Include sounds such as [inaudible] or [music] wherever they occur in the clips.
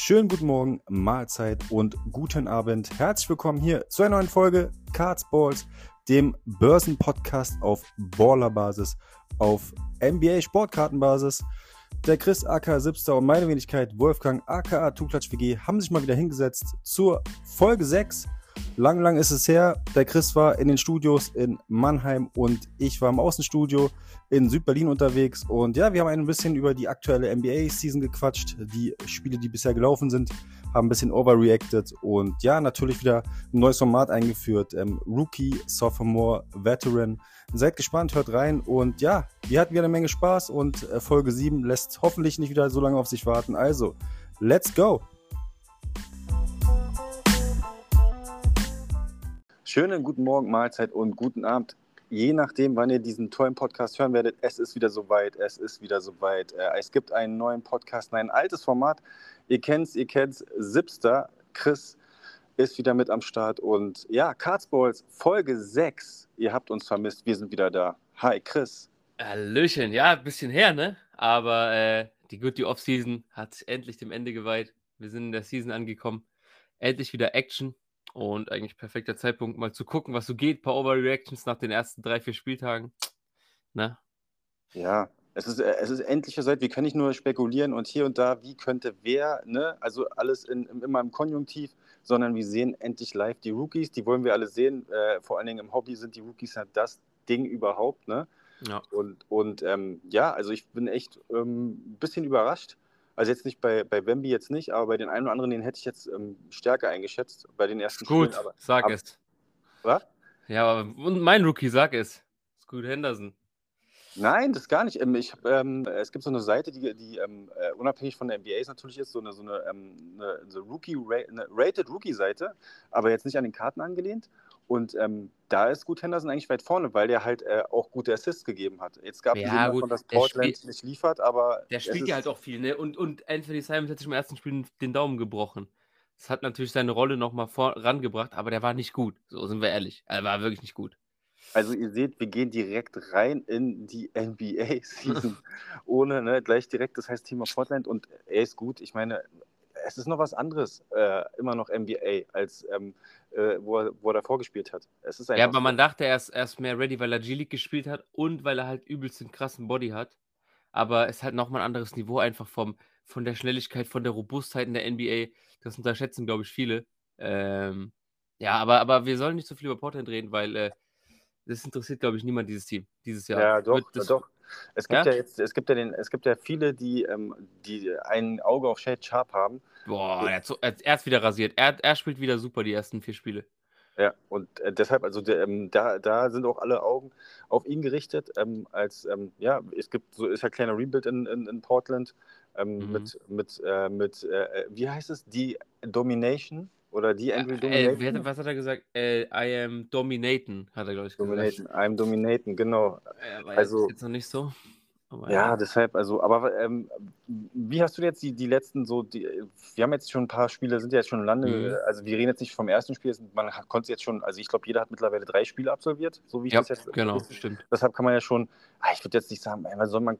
Schönen guten Morgen, Mahlzeit und guten Abend. Herzlich willkommen hier zu einer neuen Folge Cards Balls, dem Börsenpodcast auf Ballerbasis, auf NBA Sportkartenbasis. Der Chris aka Sipster und meine Wenigkeit Wolfgang aka Tuklatsch WG haben sich mal wieder hingesetzt zur Folge 6 Lang, lang ist es her. Der Chris war in den Studios in Mannheim und ich war im Außenstudio in Südberlin unterwegs. Und ja, wir haben ein bisschen über die aktuelle NBA-Season gequatscht, die Spiele, die bisher gelaufen sind, haben ein bisschen overreacted und ja, natürlich wieder ein neues Format eingeführt. Ähm, Rookie, Sophomore, Veteran. Seid gespannt, hört rein und ja, wir hatten wieder eine Menge Spaß und äh, Folge 7 lässt hoffentlich nicht wieder so lange auf sich warten. Also, let's go! Schönen guten Morgen, Mahlzeit und guten Abend. Je nachdem, wann ihr diesen tollen Podcast hören werdet, es ist wieder soweit, es ist wieder soweit. Äh, es gibt einen neuen Podcast, ein altes Format. Ihr kennt's, ihr kennt's. Zipster, Chris ist wieder mit am Start. Und ja, Cardsballs, Folge 6. Ihr habt uns vermisst, wir sind wieder da. Hi, Chris. Hallöchen, ja, ein bisschen her, ne? Aber äh, die Good Off-Season hat endlich dem Ende geweiht. Wir sind in der Season angekommen. Endlich wieder Action. Und eigentlich perfekter Zeitpunkt, mal zu gucken, was so geht. Ein paar Overreactions nach den ersten drei, vier Spieltagen. [tsk] Ne? Ja, es ist, äh, es ist endlicher Zeit, wir können nicht nur spekulieren und hier und da, wie könnte wer, ne? Also alles in, immer im Konjunktiv, sondern wir sehen endlich live die Rookies, die wollen wir alle sehen. Äh, vor allen Dingen im Hobby sind die Rookies halt das Ding überhaupt, ne? Ja. Und, und ähm, ja, also ich bin echt ein ähm, bisschen überrascht also jetzt nicht bei, bei Wemby jetzt nicht, aber bei den einen oder anderen, den hätte ich jetzt ähm, stärker eingeschätzt bei den ersten Gut, Spielen. Aber, sag aber, es. Was? Ja, und mein Rookie, sag es. Scoot Henderson. Nein, das gar nicht. Ähm, ich, ähm, es gibt so eine Seite, die, die ähm, äh, unabhängig von der NBA natürlich ist, so eine, so eine, ähm, eine, eine Rookie, eine Rated Rookie-Seite, aber jetzt nicht an den Karten angelehnt. Und ähm, da ist gut Henderson eigentlich weit vorne, weil der halt äh, auch gute Assists gegeben hat. Jetzt gab es ja, davon, dass Portland nicht liefert, aber. Der spielt ja halt auch viel, ne? Und, und Anthony Simons hat sich im ersten Spiel den Daumen gebrochen. Das hat natürlich seine Rolle nochmal vorangebracht, aber der war nicht gut. So sind wir ehrlich. Er war wirklich nicht gut. Also ihr seht, wir gehen direkt rein in die NBA-Season. [laughs] Ohne, ne, gleich direkt, das heißt Thema Portland und er ist gut. Ich meine, es ist noch was anderes, äh, immer noch NBA, als ähm, äh, wo, er, wo er davor gespielt hat. Es ist ja, aber man dachte, er ist, er ist mehr ready, weil er G-League gespielt hat und weil er halt übelst einen krassen Body hat. Aber es ist halt nochmal ein anderes Niveau einfach vom, von der Schnelligkeit, von der Robustheit in der NBA. Das unterschätzen, glaube ich, viele. Ähm, ja, aber, aber wir sollen nicht so viel über Portland reden, weil äh, das interessiert, glaube ich, niemand, dieses Team, dieses Jahr. Ja, doch, das, doch. Es gibt ja? ja? jetzt, es gibt ja den, es gibt ja viele, die, ähm, die ein Auge auf Shade Sharp haben. Boah, er, hat so, er, er ist wieder rasiert. Er, er spielt wieder super die ersten vier Spiele. Ja, und äh, deshalb, also der, ähm, da, da sind auch alle Augen auf ihn gerichtet. Ähm, als ähm, ja, es gibt so ist ja kleiner Rebuild in, in, in Portland ähm, mhm. mit mit äh, mit äh, wie heißt es die Domination oder die Andrew äh, Domination? was hat er gesagt? Äh, I am dominating, hat er, glaube ich, gesagt. I am dominating, genau. Ja, also, jetzt noch nicht so. Aber ja, ja, deshalb, also, aber ähm, wie hast du jetzt die, die letzten so, die, wir haben jetzt schon ein paar Spiele, sind ja jetzt schon Lande, mhm. also wir reden jetzt nicht vom ersten Spiel, man konnte jetzt schon, also ich glaube, jeder hat mittlerweile drei Spiele absolviert, so wie ich ja, das jetzt. Genau, ist. stimmt. Deshalb kann man ja schon, ah, ich würde jetzt nicht sagen, also man,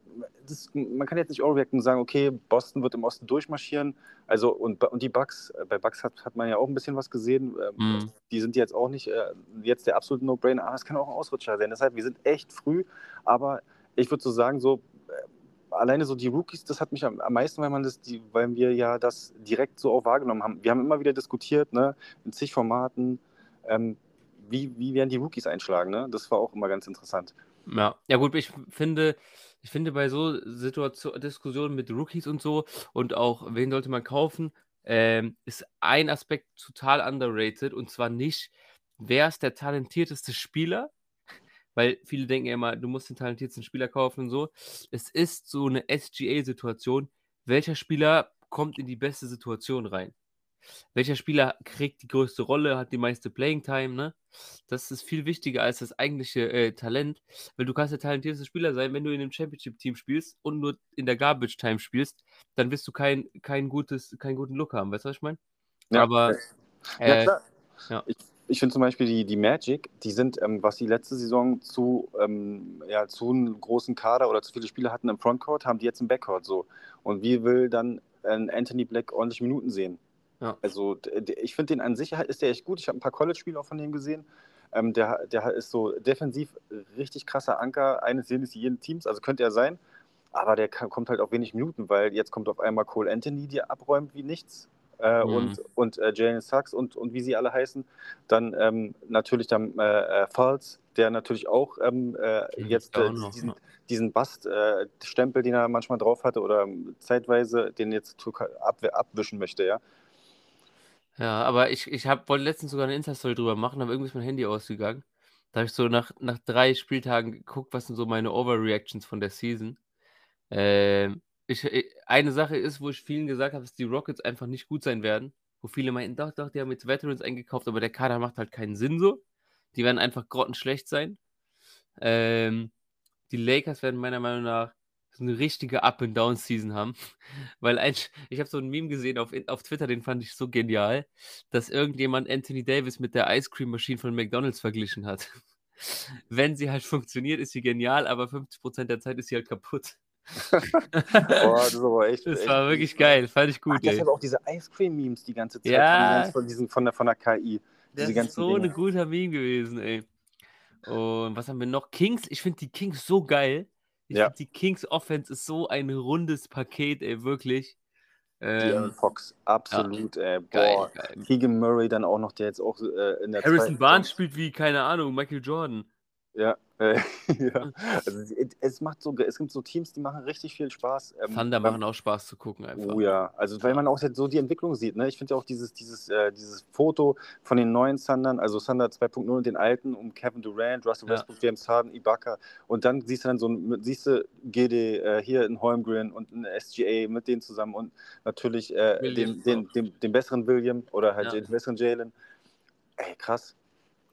das, man kann jetzt nicht overreacten und sagen, okay, Boston wird im Osten durchmarschieren, also und, und die Bucks, äh, bei Bucks hat, hat man ja auch ein bisschen was gesehen, ähm, mhm. die sind jetzt auch nicht äh, jetzt der absolute No-Brainer, aber es kann auch ein Ausrutscher sein, deshalb, wir sind echt früh, aber ich würde so sagen, so äh, alleine so die Rookies, das hat mich am, am, meisten, weil man das, die, weil wir ja das direkt so auch wahrgenommen haben. Wir haben immer wieder diskutiert, ne, in zig Formaten, ähm, wie, wie werden die Rookies einschlagen, ne? Das war auch immer ganz interessant. Ja, ja gut, ich finde, ich finde bei so Situation, Diskussionen mit Rookies und so und auch, wen sollte man kaufen, ähm, ist ein Aspekt total underrated und zwar nicht, wer ist der talentierteste Spieler, weil viele denken ja immer, du musst den talentiertesten Spieler kaufen und so. Es ist so eine SGA-Situation. Welcher Spieler kommt in die beste Situation rein? Welcher Spieler kriegt die größte Rolle, hat die meiste Playing Time, ne? Das ist viel wichtiger als das eigentliche äh, Talent, weil du kannst der talentierteste Spieler sein, wenn du in einem Championship-Team spielst und nur in der Garbage Time spielst, dann wirst du kein, kein gutes, keinen guten Look haben, weißt du, was ich meine? Ja, Aber äh, ja, klar. Ja. Ich, ich finde zum Beispiel die, die Magic, die sind, ähm, was die letzte Saison zu, ähm, ja, zu einem großen Kader oder zu viele Spieler hatten im Frontcourt, haben die jetzt im Backcourt so. Und wie will dann Anthony Black ordentlich Minuten sehen. Ja. Also ich finde den an sich ist der echt gut. Ich habe ein paar College-Spiele auch von dem gesehen. Ähm, der, der ist so defensiv richtig krasser Anker eines jeden Teams, also könnte er sein. Aber der kann, kommt halt auf wenig Minuten, weil jetzt kommt auf einmal Cole Anthony, der abräumt wie nichts. Äh, mhm. Und, und äh, Jalen Sachs und, und wie sie alle heißen. Dann ähm, natürlich dann äh, äh Falls, der natürlich auch ähm, äh, jetzt äh, auch diesen, diesen Bast-Stempel, den er manchmal drauf hatte oder zeitweise den jetzt ab, abwischen möchte, ja. Ja, aber ich, ich hab, wollte letztens sogar eine Insta-Story drüber machen, aber irgendwie ist mein Handy ausgegangen. Da habe ich so nach, nach drei Spieltagen geguckt, was sind so meine Overreactions von der Season. Ähm, ich, äh, eine Sache ist, wo ich vielen gesagt habe, dass die Rockets einfach nicht gut sein werden. Wo viele meinten, doch, doch, die haben jetzt Veterans eingekauft, aber der Kader macht halt keinen Sinn so. Die werden einfach grottenschlecht sein. Ähm, die Lakers werden meiner Meinung nach so eine richtige Up-and-Down-Season haben. [laughs] Weil ein, ich habe so ein Meme gesehen auf, auf Twitter, den fand ich so genial, dass irgendjemand Anthony Davis mit der Ice Cream Machine von McDonalds verglichen hat. [laughs] Wenn sie halt [laughs] funktioniert, ist sie genial, aber 50% der Zeit ist sie halt kaputt. [laughs] Boah, das, aber echt, das echt war wirklich gut. geil, fand ich gut. Ach, das hat auch diese Ice Cream Memes die ganze Zeit ja. von, diesen, von, der, von der KI. Das ist so ein guter Meme gewesen, ey. Und was haben wir noch? Kings, ich finde die Kings so geil. Ich ja. finde, die Kings Offense ist so ein rundes Paket, ey, wirklich. Ähm, Fox, absolut, ja. ey. Boah, geil, geil. Keegan Murray dann auch noch, der jetzt auch äh, in der Harrison Barnes spielt wie, keine Ahnung, Michael Jordan. Ja, [laughs] ja. Also, es macht so, es gibt so Teams, die machen richtig viel Spaß. Ähm, Thunder machen auch Spaß zu gucken einfach. Oh ja, also weil man auch so die Entwicklung sieht. Ne? Ich finde ja auch dieses, dieses, äh, dieses Foto von den neuen Thundern, also Thunder 2.0 und den alten, um Kevin Durant, Russell Westbrook, ja. James Harden, Ibaka und dann siehst du dann so, siehst du GD äh, hier in Holmgren und ein SGA mit denen zusammen und natürlich äh, den, den, den, den, besseren William oder halt ja. den besseren Jalen. Ey, krass.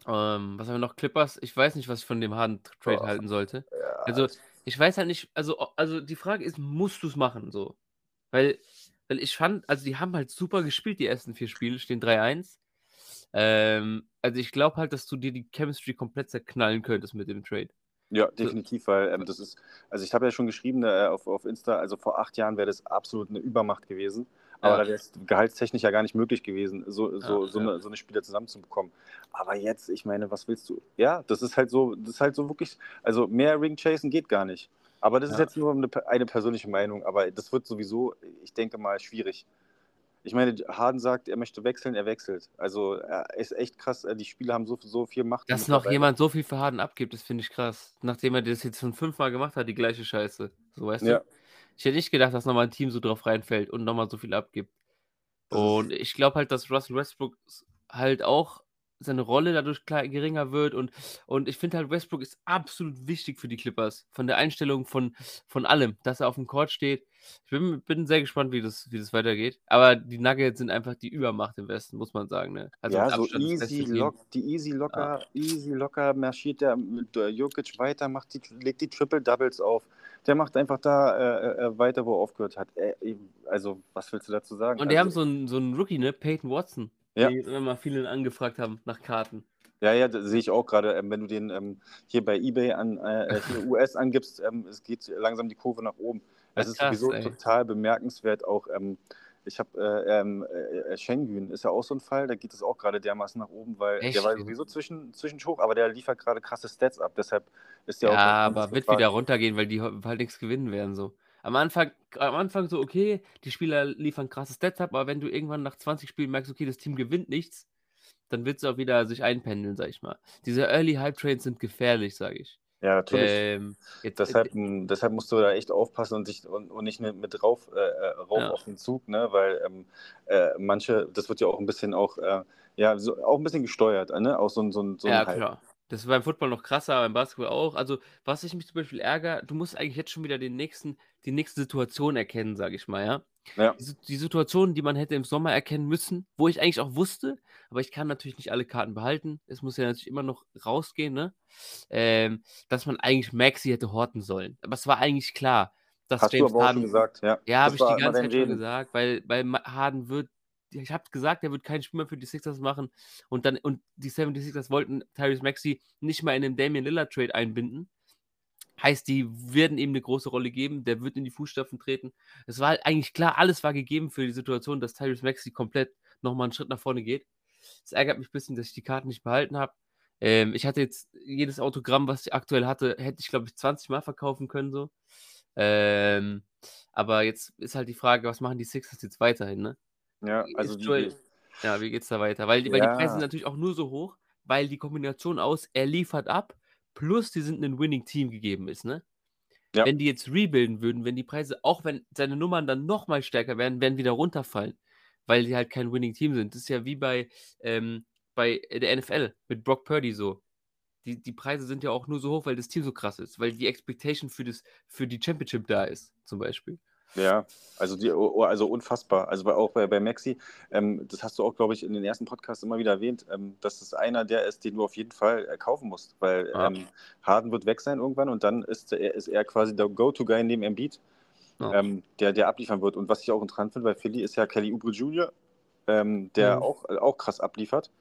Ähm, was haben wir noch? Clippers? Ich weiß nicht, was ich von dem Harden-Trade oh, halten sollte. Ja. Also, ich weiß halt nicht, also, also die Frage ist, musst du es machen so? Weil, weil ich fand, also die haben halt super gespielt, die ersten vier Spiele, stehen 3-1. Ähm, also ich glaube halt, dass du dir die Chemistry komplett zerknallen könntest mit dem Trade. Ja, definitiv, weil ähm, das ist, also ich habe ja schon geschrieben äh, auf, auf Insta, also vor acht Jahren wäre das absolut eine Übermacht gewesen. Aber ja. da wäre es gehaltstechnisch ja gar nicht möglich gewesen, so, so, ja, so, Eine, so eine Spieler zusammenzubekommen. Aber jetzt, ich meine, was willst du? Ja, das ist halt so, das ist halt so wirklich, also mehr Ring chasen geht gar nicht. Aber das ist jetzt nur eine, eine persönliche Meinung, aber das wird sowieso, ich denke mal, schwierig. Ich meine, Harden sagt, er möchte wechseln, er wechselt. Also er ist echt krass. Äh, die Spieler haben so, so viel Macht. Dass noch jemand so viel für Harden abgibt, das finde ich krass. Nachdem er das jetzt schon fünfmal gemacht hat, die gleiche Scheiße. So weißt ja. du? Ich hätte nicht gedacht, dass nochmal ein Team so drauf reinfällt und nochmal so viel abgibt. Und ich glaube halt, dass Russell Westbrook halt auch seine Rolle dadurch geringer wird und, und ich finde halt, Westbrook ist absolut wichtig für die Clippers. Von der Einstellung von, von allem, dass er auf dem Court steht. Ich bin, bin sehr gespannt, wie das, wie das weitergeht. Aber die Nuggets sind einfach die Übermacht im Westen, muss man sagen. Ne? Also ja, so easy, lock, die easy locker, ja. easy locker marschiert der mit Jokic weiter, macht die, legt die Triple-Doubles auf. Der macht einfach da äh, äh, weiter, wo er aufgehört hat. Äh, also, was willst du dazu sagen? Und die also, haben so einen, so einen Rookie, ne? Peyton Watson. Ja. Die immer viele angefragt haben nach Karten. Ja, ja, das sehe ich auch gerade. Ähm, wenn du den ähm, hier bei eBay an äh, US [laughs] angibst, ähm, es geht langsam die Kurve nach oben. Es ist sowieso ey. total bemerkenswert. Auch ähm, ich habe äh, ähm, äh, Schengen ist ja auch so ein Fall, da geht es auch gerade dermaßen nach oben, weil Echt? der war sowieso zwischen, zwischendurch hoch, aber der liefert gerade krasse Stats ab. Deshalb ist der ja, auch. Ja, aber wird wieder runtergehen, weil die halt nichts gewinnen werden so. Am Anfang, am Anfang so, okay, die Spieler liefern krasse Stats ab, aber wenn du irgendwann nach 20 Spielen merkst, okay, das Team gewinnt nichts, dann wird es auch wieder sich einpendeln, sag ich mal. Diese Early Hype Trades sind gefährlich, sage ich. Ja, natürlich. Ähm, jetzt, deshalb, äh, deshalb musst du da echt aufpassen und, dich, und, und nicht mit, mit rauf, äh, äh rauf ja. auf den Zug, ne? weil ähm, äh, manche, das wird ja auch ein bisschen auch, äh, ja, so, auch ein bisschen gesteuert, ne? Auch so, so, so ja, klar. Das ist beim Football noch krasser, beim Basketball auch. Also, was ich mich zum Beispiel ärgere, du musst eigentlich jetzt schon wieder den nächsten, die nächste Situation erkennen, sage ich mal, ja. Ja. Die, die Situation, die man hätte im Sommer erkennen müssen, wo ich eigentlich auch wusste, aber ich kann natürlich nicht alle Karten behalten. Es muss ja natürlich immer noch rausgehen, ne? Ähm, dass man eigentlich Maxi hätte horten sollen. Aber es war eigentlich klar, dass Hast James du aber Harden. Gesagt, ja. Ja, habe ich die ganze Zeit schon gesagt, weil, weil Harden wird ich habe gesagt, er wird keinen Spiel mehr für die Sixers machen und dann und die 76ers wollten Tyrese Maxi nicht mal in den Damian Lillard Trade einbinden. Heißt, die werden ihm eine große Rolle geben, der wird in die Fußstapfen treten. Es war halt eigentlich klar, alles war gegeben für die Situation, dass Tyrese Maxi komplett nochmal einen Schritt nach vorne geht. Es ärgert mich ein bisschen, dass ich die Karten nicht behalten habe. Ähm, ich hatte jetzt jedes Autogramm, was ich aktuell hatte, hätte ich, glaube ich, 20 Mal verkaufen können, so. Ähm, aber jetzt ist halt die Frage, was machen die Sixers jetzt weiterhin, ne? Ja, also Joel, die, ja, wie geht's da weiter? Weil, ja. weil die Preise sind natürlich auch nur so hoch, weil die Kombination aus, er liefert ab, plus die sind ein Winning-Team gegeben ist, ne? Ja. Wenn die jetzt rebuilden würden, wenn die Preise, auch wenn seine Nummern dann nochmal stärker werden, werden wieder runterfallen, weil die halt kein Winning-Team sind. Das ist ja wie bei, ähm, bei der NFL mit Brock Purdy so. Die, die Preise sind ja auch nur so hoch, weil das Team so krass ist, weil die Expectation für, das, für die Championship da ist, zum Beispiel. Ja, also, die, oh, oh, also unfassbar. Also auch bei, bei Maxi, ähm, das hast du auch, glaube ich, in den ersten Podcasts immer wieder erwähnt, ähm, dass es einer der ist, den du auf jeden Fall äh, kaufen musst, weil ah. ähm, Harden wird weg sein irgendwann und dann ist er, ist er quasi der Go-To-Guy neben Embiid, oh. der, der abliefern wird. Und was ich auch interessant finde bei Philly ist ja Kelly Oubre Jr., ähm, der mhm. auch, auch krass abliefert.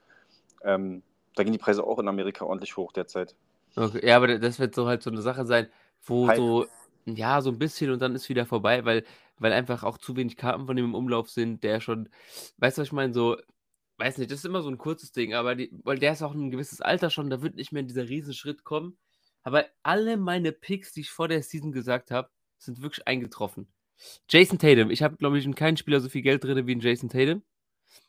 Ähm, da gehen die Preise auch in Amerika ordentlich hoch derzeit. Okay, ja, aber das wird so halt so eine Sache sein, wo Hype. so ja, so ein bisschen und dann ist wieder vorbei, weil weil einfach auch zu wenig Karten von ihm im Umlauf sind, der schon weißt du, was ich meine? So weiß nicht, das ist immer so ein kurzes Ding, aber die weil der ist auch ein gewisses Alter schon, da wird nicht mehr dieser Riesenschritt kommen. Aber alle meine Picks, die ich vor der Season gesagt habe, sind wirklich eingetroffen. Jason Tatum, ich habe, glaube ich, in keinem Spieler so viel Geld drin wie in Jason Tatum.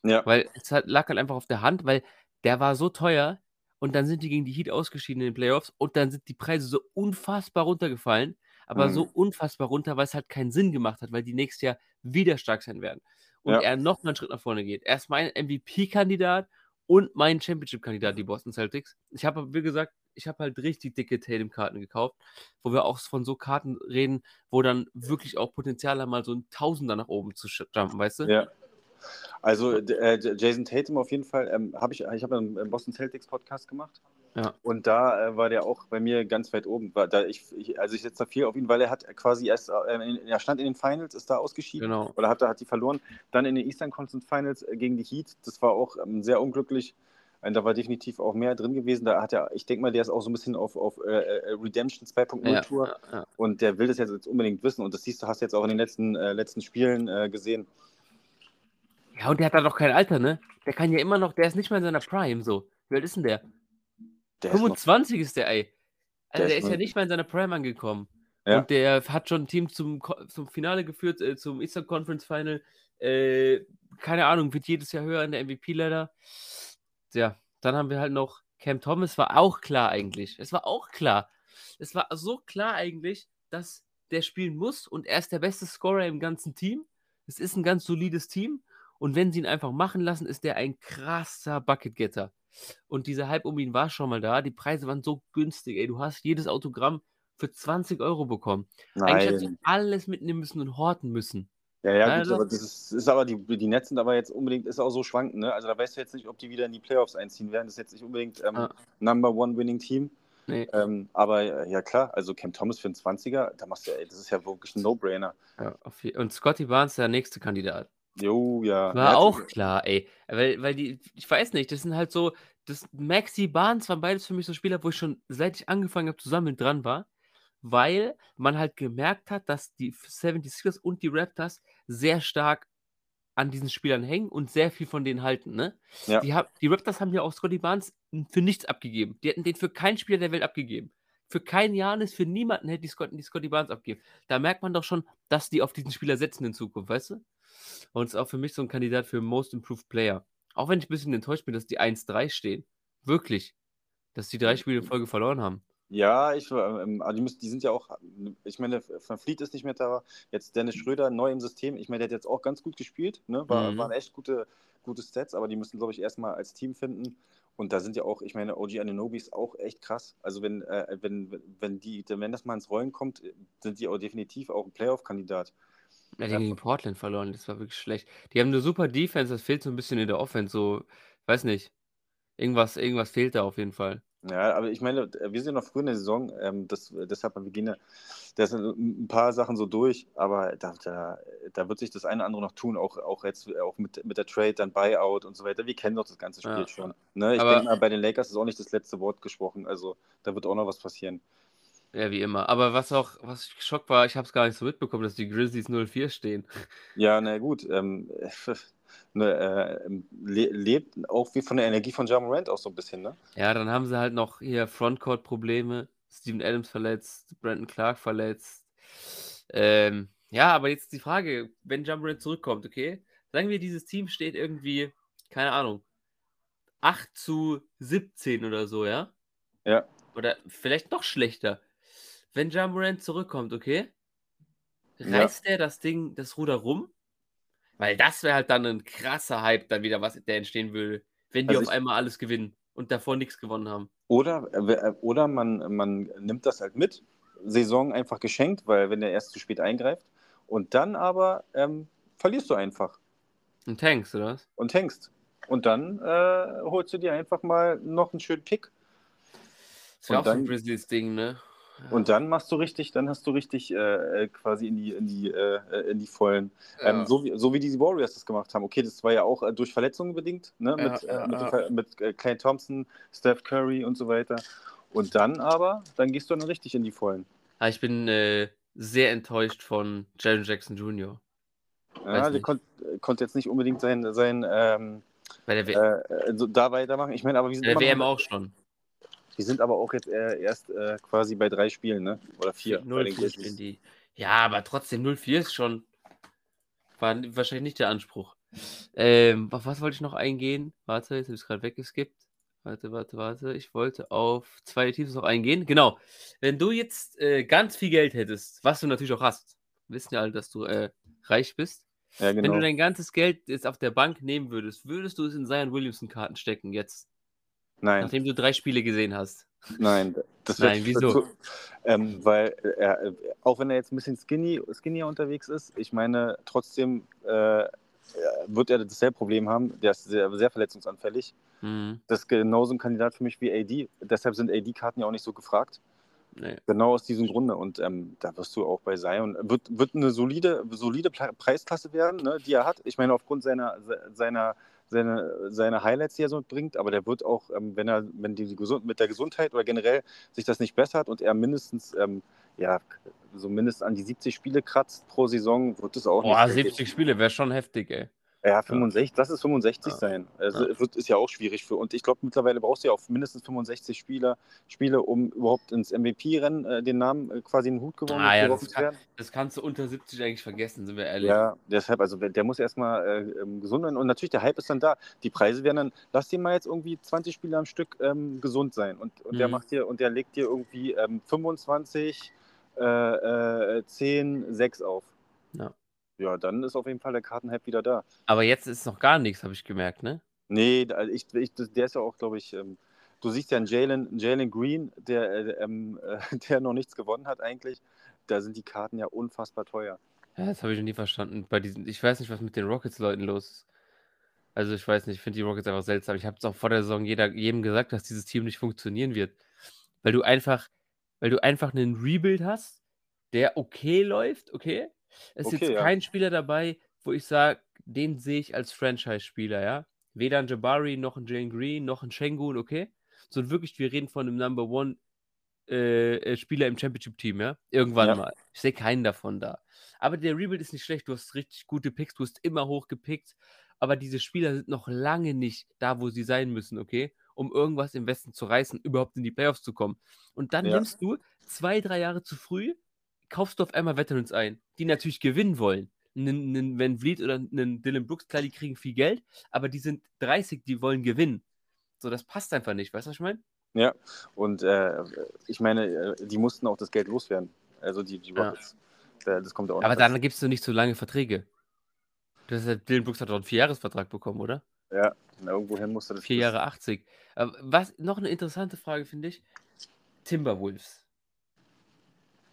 Ja. Weil es hat, lag halt einfach auf der Hand, weil der war so teuer und dann sind die gegen die Heat ausgeschieden in den Playoffs und dann sind die Preise so unfassbar runtergefallen aber mhm. so unfassbar runter, weil es halt keinen Sinn gemacht hat, weil die nächstes Jahr wieder stark sein werden. Und ja. er noch mal einen Schritt nach vorne geht. Er ist mein MVP-Kandidat und mein Championship-Kandidat, die Boston Celtics. Ich habe, wie gesagt, ich habe halt richtig dicke Tatum-Karten gekauft, wo wir auch von so Karten reden, wo dann wirklich auch Potenzial haben, mal so ein Tausender nach oben zu jumpen, weißt du? Ja. Also äh, Jason Tatum auf jeden Fall, ähm, habe ich, ich habe einen Boston Celtics Podcast gemacht ja. Und da äh, war der auch bei mir ganz weit oben. War da ich, ich, also ich setze da viel auf ihn, weil er hat quasi erst, äh, er stand in den Finals, ist da ausgeschieden genau. oder hat, hat die verloren. Dann in den Eastern Conference Finals äh, gegen die Heat. Das war auch ähm, sehr unglücklich. Und da war definitiv auch mehr drin gewesen. Da hat er, ich denke mal, der ist auch so ein bisschen auf, auf äh, äh Redemption 2.0 ja, Tour ja, ja. und der will das jetzt unbedingt wissen. Und das siehst du, hast du jetzt auch in den letzten, äh, letzten Spielen gesehen. Ja, und der hat da doch kein Alter, ne? Der kann ja immer noch, der ist nicht mal in seiner Prime so. Wie alt ist denn der? Der 25 ist, ist, der, ey. Also der, der ist, ist ja nicht mal in seiner Prime angekommen. Ja. Und der hat schon ein Team zum, zum Finale geführt, äh, zum Eastern Conference Final. Äh, keine Ahnung, wird jedes Jahr höher in der MVP-Ladder. Ja, dann haben wir halt noch Cam Thomas, war auch klar eigentlich. Es war auch klar. Es war so klar eigentlich, dass der spielen muss und er ist der beste Scorer im ganzen Team. Es ist ein ganz solides Team und wenn sie ihn einfach machen lassen, ist der ein krasser Bucket-Getter. Und dieser Hype um ihn war schon mal da. Die Preise waren so günstig, ey. Du hast jedes Autogramm für 20 Euro bekommen. Nein. Eigentlich hättest du alles mitnehmen müssen und horten müssen. Ja, ja, gut, aber das ist, ist, aber die, die Netz sind aber jetzt unbedingt, ist auch so schwankend, ne? Also da weißt du jetzt nicht, ob die wieder in die Playoffs einziehen werden. Das ist jetzt nicht unbedingt ähm, ah. Number One Winning Team. Nee. Ähm, aber äh, ja klar, also Cam Thomas für einen 20er, da machst du, ey, das ist ja wirklich ein No-Brainer. Ja, und Scotty Barnes der nächste Kandidat. Jo, ja. War ja, auch klar, ey. Weil, weil die, ich weiß nicht, das sind halt so, das Maxi Barnes waren beides für mich so Spieler, wo ich schon seit ich angefangen habe zu sammeln dran war, weil man halt gemerkt hat, dass die 76ers und die Raptors sehr stark an diesen Spielern hängen und sehr viel von denen halten, ne? Ja. Die, hab, die Raptors haben ja auch Scotty Barnes für nichts abgegeben. Die hätten den für keinen Spieler der Welt abgegeben. Für keinen Janis, für niemanden hätte die, Scott, die Scotty Barnes abgegeben. Da merkt man doch schon, dass die auf diesen Spieler setzen in Zukunft, weißt du? Und ist auch für mich so ein Kandidat für Most Improved Player. Auch wenn ich ein bisschen enttäuscht bin, dass die 1-3 stehen. Wirklich. Dass die drei hm. Spiele in Folge verloren haben. Ja, ich, ähm, also die, müssen, die sind ja auch, ich meine, Van Fleet ist nicht mehr da. Jetzt Dennis Schröder neu im System. Ich meine, der hat jetzt auch ganz gut gespielt. Ne? War, mhm. Waren echt gute, gute Stats, aber die müssen, glaube ich, erstmal als Team finden. Und da sind ja auch, ich meine, OG Ananobi ist auch echt krass. Also wenn, äh, wenn, wenn, die, wenn das mal ins Rollen kommt, sind die auch definitiv auch ein Playoff-Kandidat. Ja, die haben gegen Portland verloren, das war wirklich schlecht. Die haben eine super Defense, das fehlt so ein bisschen in der Offense, so, weiß nicht. Irgendwas, irgendwas fehlt da auf jeden Fall. Ja, aber ich meine, wir sind noch früh in der Saison, ähm, das, deshalb, wir gehen ja, da sind ein paar Sachen so durch, aber da, da, da wird sich das eine oder andere noch tun, auch, auch jetzt auch mit, mit der Trade, dann Buyout und so weiter. Wir kennen doch das ganze Spiel ja. schon. Ne? Ich denke mal, bei den Lakers ist auch nicht das letzte Wort gesprochen, also da wird auch noch was passieren. Ja, wie immer. Aber was auch, was ich geschockt war, ich habe es gar nicht so mitbekommen, dass die Grizzlies 04 stehen. Ja, na gut. Ähm, [laughs] ne, äh, le lebt auch wie von der Energie von John Morant auch so ein bisschen, ne? Ja, dann haben sie halt noch hier Frontcourt-Probleme. Steven Adams verletzt, Brandon Clark verletzt. Ähm, ja, aber jetzt die Frage, wenn Jamorant zurückkommt, okay? Sagen wir, dieses Team steht irgendwie, keine Ahnung, 8 zu 17 oder so, ja? Ja. Oder vielleicht noch schlechter. Wenn Jamorant zurückkommt, okay? Reißt ja. er das Ding, das Ruder rum? Weil das wäre halt dann ein krasser Hype, dann wieder, was der entstehen würde, wenn die also auf einmal alles gewinnen und davor nichts gewonnen haben. Oder, äh, oder man, man nimmt das halt mit, Saison einfach geschenkt, weil wenn der erst zu spät eingreift. Und dann aber ähm, verlierst du einfach. Und tankst, oder was? Und tankst. Und dann äh, holst du dir einfach mal noch einen schönen Pick. Das wäre auch dann, so ein Grizzlies-Ding, ne? Und dann machst du richtig, dann hast du richtig äh, äh, quasi in die, in die, äh, in die Vollen. Ja. Ähm, so, wie, so wie die Warriors das gemacht haben. Okay, das war ja auch äh, durch Verletzungen bedingt, ne? Ja, mit, ja, mit, mit, mit Clay Thompson, Steph Curry und so weiter. Und dann aber, dann gehst du dann richtig in die Vollen. Ich bin äh, sehr enttäuscht von Jaron Jackson Jr. Ja, der kon konnte jetzt nicht unbedingt sein, sein ähm, Bei der äh, so da weitermachen. Ich meine, aber wir sind Bei der WM auch schon. Die sind aber auch jetzt äh, erst äh, quasi bei drei Spielen, ne? Oder vier. 0-4 spielen die. Ja, aber trotzdem 0-4 ist schon. War wahrscheinlich nicht der Anspruch. Ähm, auf was wollte ich noch eingehen? Warte, jetzt habe ich es gerade weggeskippt. Warte, warte, warte. Ich wollte auf zwei Teams noch eingehen. Genau. Wenn du jetzt äh, ganz viel Geld hättest, was du natürlich auch hast, wissen ja alle, dass du äh, reich bist. Ja, genau. Wenn du genau. dein ganzes Geld jetzt auf der Bank nehmen würdest, würdest du es in Zion Williamson-Karten stecken jetzt? Nein. Nachdem du drei Spiele gesehen hast. Nein, das Nein, wieso? Zu, ähm, weil er, äh, auch wenn er jetzt ein bisschen skinny, skinnier unterwegs ist, ich meine, trotzdem äh, wird er dasselbe Problem haben. Der ist sehr, sehr verletzungsanfällig. Mhm. Das ist genauso ein Kandidat für mich wie AD. Deshalb sind AD-Karten ja auch nicht so gefragt. Nee. Genau aus diesem Grunde. Und ähm, da wirst du auch bei Zion. Wird, wird eine solide, solide Preisklasse werden, ne, die er hat. Ich meine, aufgrund seiner, seiner seine, seine Highlights, die er so bringt, aber der wird auch, ähm, wenn er, wenn die Gesund mit der Gesundheit oder generell sich das nicht bessert und er mindestens, ähm, ja, so mindestens an die 70 Spiele kratzt pro Saison, wird es auch Boah, nicht. Boah, 70 Spiele wäre schon heftig, ey. Ja, 65, das ist 65 ja. sein. Also ja. Wird, ist ja auch schwierig für. Und ich glaube, mittlerweile brauchst du ja auch mindestens 65 Spieler, Spiele, um überhaupt ins MVP-Rennen äh, den Namen äh, quasi in den Hut gewonnen ah, ja, das, kann, das kannst du unter 70 eigentlich vergessen, sind wir ehrlich. Ja, deshalb, also der muss erstmal äh, ähm, gesund werden. Und natürlich, der Hype ist dann da. Die Preise werden dann, lass dir mal jetzt irgendwie 20 Spieler am Stück ähm, gesund sein. Und, und mhm. der macht dir, und der legt dir irgendwie ähm, 25, äh, 10, äh, 6 auf. Ja. Ja, dann ist auf jeden Fall der Kartenhype wieder da. Aber jetzt ist noch gar nichts, habe ich gemerkt, ne? Nee, ich, ich, der ist ja auch, glaube ich, ähm, du siehst ja einen Jalen, Jalen Green, der, äh, ähm, äh, [laughs] der noch nichts gewonnen hat eigentlich. Da sind die Karten ja unfassbar teuer. Ja, das habe ich noch nie verstanden. Bei diesen, ich weiß nicht, was mit den Rockets-Leuten los ist. Also ich weiß nicht, ich finde die Rockets einfach seltsam. Ich habe es auch vor der Saison jeder, jedem gesagt, dass dieses Team nicht funktionieren wird. Weil du einfach, weil du einfach einen Rebuild hast, der okay läuft, okay? Es ist okay, jetzt ja. kein Spieler dabei, wo ich sage, den sehe ich als Franchise-Spieler, ja. Weder ein Jabari, noch ein Jane Green, noch ein Shengun, okay? Sondern wirklich, wir reden von einem Number One äh, äh, Spieler im Championship-Team, ja? Irgendwann ja. mal. Ich sehe keinen davon da. Aber der Rebuild ist nicht schlecht. Du hast richtig gute Picks, du hast immer hoch gepickt. Aber diese Spieler sind noch lange nicht da, wo sie sein müssen, okay? Um irgendwas im Westen zu reißen, überhaupt in die Playoffs zu kommen. Und dann ja. nimmst du zwei, drei Jahre zu früh kaufst du auf einmal Veterans ein, die natürlich gewinnen wollen. Einen Van Vliet oder einen Dylan Brooks, klar, die kriegen viel Geld, aber die sind 30, die wollen gewinnen. So, das passt einfach nicht, weißt du, was ich meine? Ja, und äh, ich meine, äh, die mussten auch das Geld loswerden. Also die, die Rockets. Ja. Das kommt auch Aber dann gibst du nicht so lange Verträge. Das ist, Dylan Brooks hat doch einen Vierjahresvertrag bekommen, oder? Ja, irgendwohin musste das. Vier Jahre 80. Was, noch eine interessante Frage, finde ich. Timberwolves.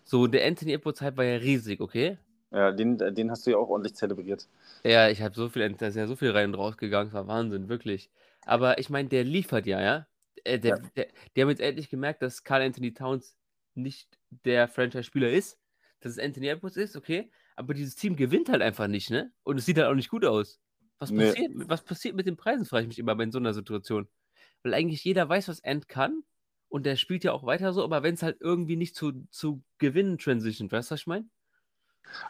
So, der Anthony Edwards-Hype war ja riesig, okay? Ja, den, den hast du ja auch ordentlich zelebriert. Ja, ich habe so viel, da ist ja so viel rein und raus gegangen, das war Wahnsinn, wirklich. Aber ich meine, der liefert ja, ja? Äh, der, ja. Der, die haben jetzt endlich gemerkt, dass Carl Anthony Towns nicht der Franchise-Spieler ist, dass es Anthony Edwards ist, okay? Aber dieses Team gewinnt halt einfach nicht, ne? Und es sieht halt auch nicht gut aus. Was, nee. passiert, was passiert mit den Preisen, frage ich mich immer bei so einer Situation. Weil eigentlich jeder weiß, was Ant kann und der spielt ja auch weiter so, aber wenn es halt irgendwie nicht zu, zu Gewinnen transition, weißt du, was ich meine?